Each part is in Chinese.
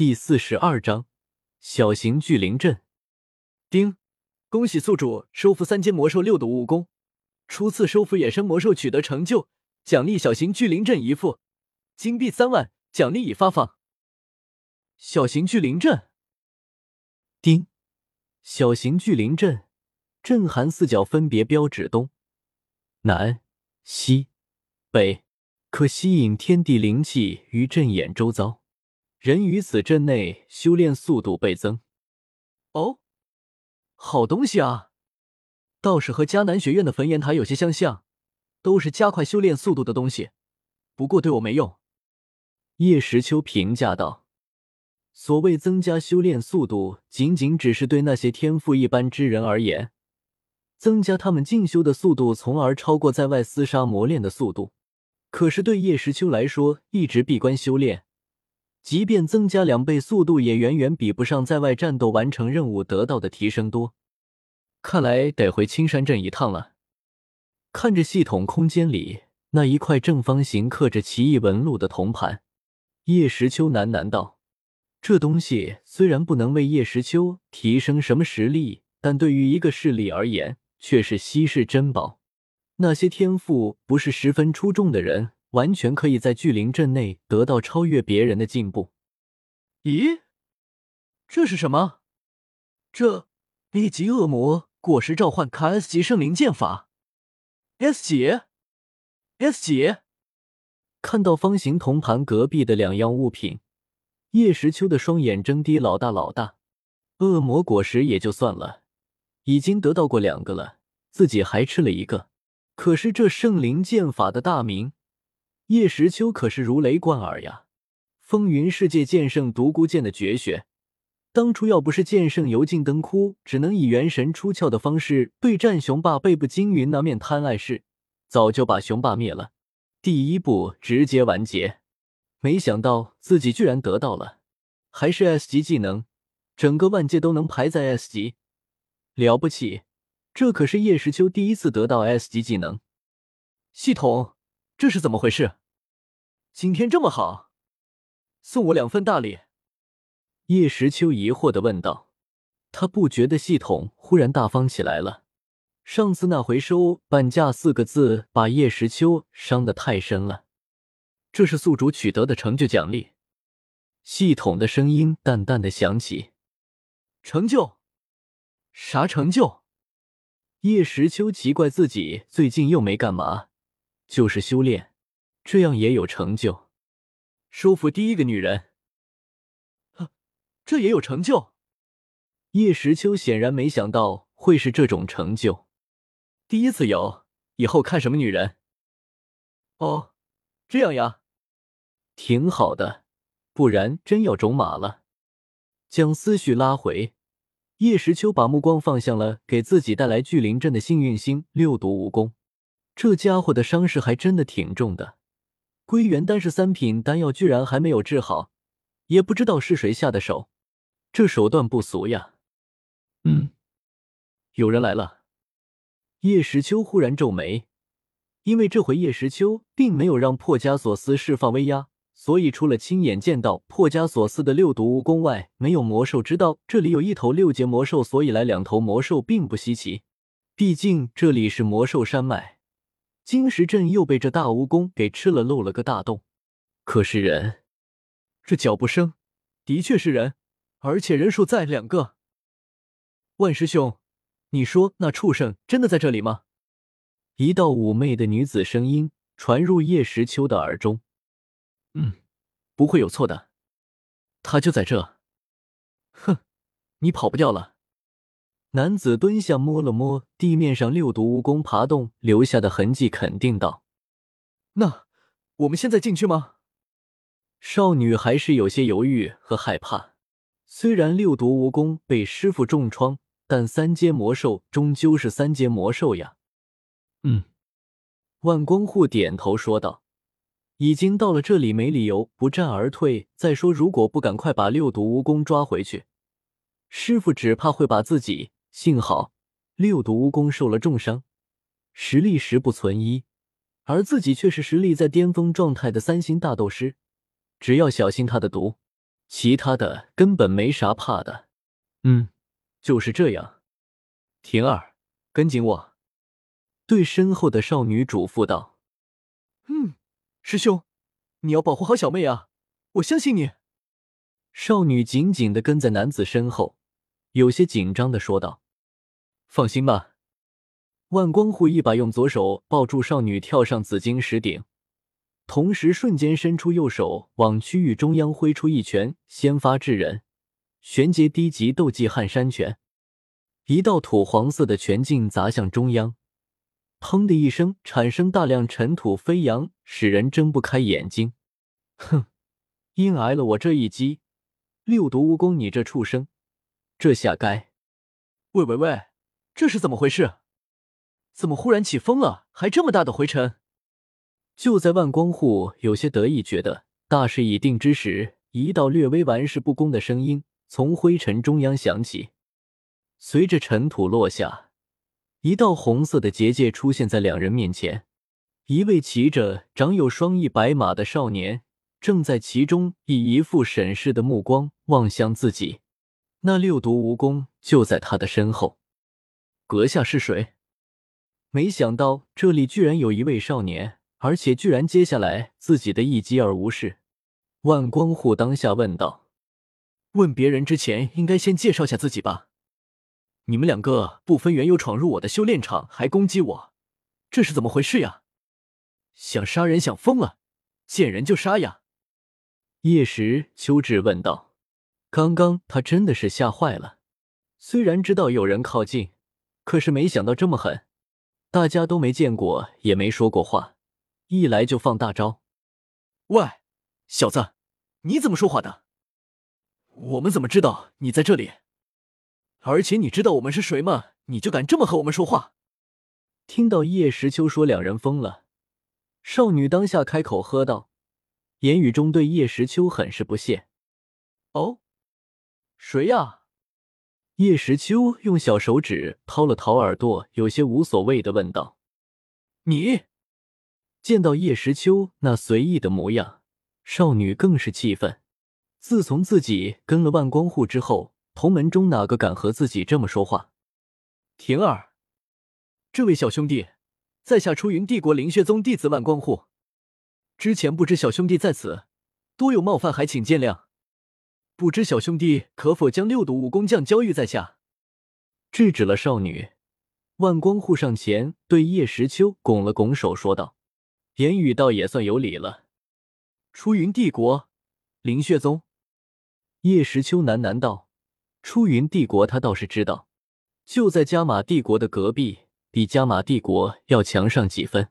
第四十二章小型聚灵阵。丁，恭喜宿主收服三阶魔兽六毒蜈蚣，初次收服野生魔兽取得成就，奖励小型聚灵阵一副，金币三万，奖励已发放。小型聚灵阵。丁，小型聚灵阵，阵含四角分别标指东南西北，可吸引天地灵气于阵眼周遭。人于此阵内修炼速度倍增。哦，好东西啊！倒是和迦南学院的焚炎塔有些相像，都是加快修炼速度的东西，不过对我没用。叶时秋评价道：“所谓增加修炼速度，仅仅只是对那些天赋一般之人而言，增加他们进修的速度，从而超过在外厮杀磨练的速度。可是对叶时秋来说，一直闭关修炼。”即便增加两倍速度，也远远比不上在外战斗完成任务得到的提升多。看来得回青山镇一趟了。看着系统空间里那一块正方形刻着奇异纹路的铜盘，叶时秋喃喃道：“这东西虽然不能为叶时秋提升什么实力，但对于一个势力而言，却是稀世珍宝。那些天赋不是十分出众的人。”完全可以在巨灵阵内得到超越别人的进步。咦，这是什么？这 A 级恶魔果实召唤卡 S 级圣灵剑法，S 级，S 级。看到方形铜盘隔壁的两样物品，叶时秋的双眼睁滴老大老大。恶魔果实也就算了，已经得到过两个了，自己还吃了一个。可是这圣灵剑法的大名。叶时秋可是如雷贯耳呀！风云世界剑圣独孤剑的绝学，当初要不是剑圣油尽灯枯，只能以元神出窍的方式对战雄霸背部惊云那面贪爱式，早就把雄霸灭了。第一步直接完结，没想到自己居然得到了，还是 S 级技能，整个万界都能排在 S 级，了不起！这可是叶时秋第一次得到 S 级技能。系统，这是怎么回事？今天这么好，送我两份大礼。叶时秋疑惑的问道。他不觉得系统忽然大方起来了。上次那回收半价四个字，把叶时秋伤得太深了。这是宿主取得的成就奖励。系统的声音淡淡的响起。成就？啥成就？叶时秋奇怪自己最近又没干嘛，就是修炼。这样也有成就，收服第一个女人，这也有成就。叶时秋显然没想到会是这种成就，第一次有，以后看什么女人。哦，这样呀，挺好的，不然真要种马了。将思绪拉回，叶时秋把目光放向了给自己带来巨灵阵的幸运星六毒蜈蚣，这家伙的伤势还真的挺重的。归元丹是三品丹药，居然还没有治好，也不知道是谁下的手，这手段不俗呀。嗯，有人来了。叶时秋忽然皱眉，因为这回叶时秋并没有让破加索斯释放威压，所以除了亲眼见到破加索斯的六毒蜈蚣外，没有魔兽知道这里有一头六阶魔兽，所以来两头魔兽并不稀奇，毕竟这里是魔兽山脉。金石阵又被这大蜈蚣给吃了，漏了个大洞。可是人，这脚步声的确是人，而且人数在两个。万师兄，你说那畜生真的在这里吗？一道妩媚的女子声音传入叶时秋的耳中。嗯，不会有错的，他就在这。哼，你跑不掉了。男子蹲下，摸了摸地面上六毒蜈蚣爬动留下的痕迹，肯定道：“那我们现在进去吗？”少女还是有些犹豫和害怕。虽然六毒蜈蚣被师傅重创，但三阶魔兽终究是三阶魔兽呀。嗯，万光护点头说道：“已经到了这里，没理由不战而退。再说，如果不赶快把六毒蜈蚣抓回去，师傅只怕会把自己……”幸好六毒蜈蚣受了重伤，实力十不存一，而自己却是实力在巅峰状态的三星大斗师。只要小心他的毒，其他的根本没啥怕的。嗯，就是这样。婷儿，跟紧我。对身后的少女嘱咐道：“嗯，师兄，你要保护好小妹啊！我相信你。”少女紧紧的跟在男子身后，有些紧张的说道：“放心吧。”万光护一把用左手抱住少女，跳上紫金石顶，同时瞬间伸出右手往区域中央挥出一拳，先发制人，玄阶低级斗技撼山拳，一道土黄色的拳劲砸向中央。砰的一声，产生大量尘土飞扬，使人睁不开眼睛。哼，因挨了我这一击，六毒蜈蚣，你这畜生，这下该……喂喂喂，这是怎么回事？怎么忽然起风了？还这么大的灰尘？就在万光护有些得意，觉得大势已定之时，一道略微玩世不恭的声音从灰尘中央响起，随着尘土落下。一道红色的结界出现在两人面前，一位骑着长有双翼白马的少年正在其中，以一副审视的目光望向自己。那六毒蜈蚣就在他的身后。阁下是谁？没想到这里居然有一位少年，而且居然接下来自己的一击而无事。万光护当下问道：“问别人之前，应该先介绍下自己吧。”你们两个不分缘由闯入我的修炼场，还攻击我，这是怎么回事呀？想杀人想疯了，见人就杀呀！叶时秋智问道。刚刚他真的是吓坏了，虽然知道有人靠近，可是没想到这么狠。大家都没见过，也没说过话，一来就放大招。喂，小子，你怎么说话的？我们怎么知道你在这里？而且你知道我们是谁吗？你就敢这么和我们说话？听到叶时秋说两人疯了，少女当下开口喝道，言语中对叶时秋很是不屑。哦，谁呀？叶时秋用小手指掏了掏耳朵，有些无所谓的问道：“你？”见到叶时秋那随意的模样，少女更是气愤。自从自己跟了万光护之后。同门中哪个敢和自己这么说话？婷儿，这位小兄弟，在下出云帝国灵血宗弟子万光护。之前不知小兄弟在此，多有冒犯，还请见谅。不知小兄弟可否将六毒武功将交于在下？制止了少女，万光护上前对叶时秋拱了拱手，说道，言语倒也算有理了。出云帝国灵血宗，叶时秋喃喃道。出云帝国，他倒是知道，就在加玛帝国的隔壁，比加玛帝国要强上几分。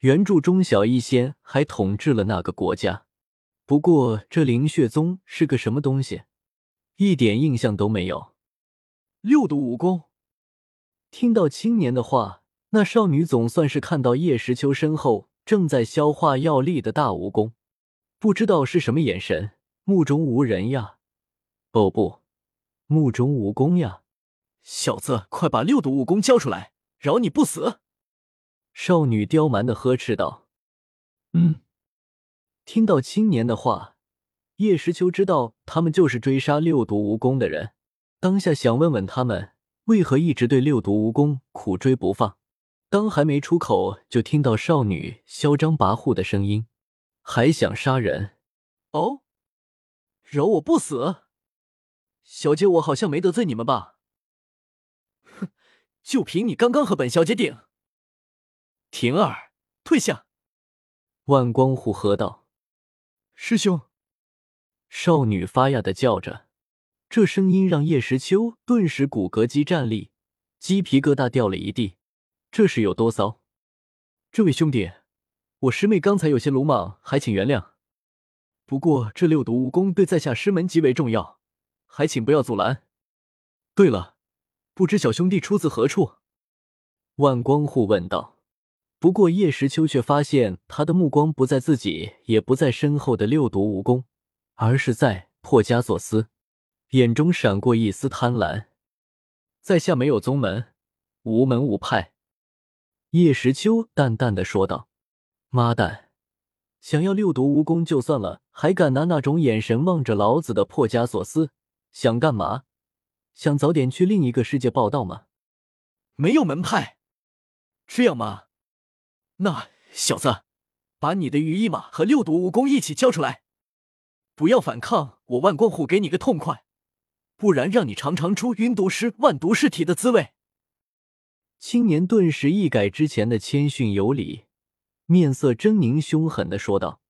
原著中，小医仙还统治了那个国家。不过，这灵血宗是个什么东西，一点印象都没有。六毒武功。听到青年的话，那少女总算是看到叶时秋身后正在消化药力的大蜈蚣，不知道是什么眼神，目中无人呀。哦不。目中无功呀！小子，快把六毒武功交出来，饶你不死！少女刁蛮的呵斥道。嗯，听到青年的话，叶时秋知道他们就是追杀六毒蜈蚣的人，当下想问问他们为何一直对六毒蜈蚣苦追不放。当还没出口，就听到少女嚣张跋扈的声音：“还想杀人？哦，饶我不死！”小姐，我好像没得罪你们吧？哼，就凭你刚刚和本小姐顶。婷儿，退下！万光护喝道：“师兄！”少女发哑的叫着，这声音让叶时秋顿时骨骼肌战栗，鸡皮疙瘩掉了一地。这是有多骚？这位兄弟，我师妹刚才有些鲁莽，还请原谅。不过这六毒武功对在下师门极为重要。还请不要阻拦。对了，不知小兄弟出自何处？万光护问道。不过叶时秋却发现他的目光不在自己，也不在身后的六毒蜈蚣，而是在破家作司，眼中闪过一丝贪婪。在下没有宗门，无门无派。叶时秋淡淡的说道：“妈蛋，想要六毒蜈蚣就算了，还敢拿那种眼神望着老子的破枷锁司？想干嘛？想早点去另一个世界报道吗？没有门派，这样吗？那小子，把你的羽翼马和六毒蜈蚣一起交出来，不要反抗，我万光虎给你个痛快，不然让你尝尝出云毒师、万毒尸体的滋味。青年顿时一改之前的谦逊有礼，面色狰狞凶狠的说道。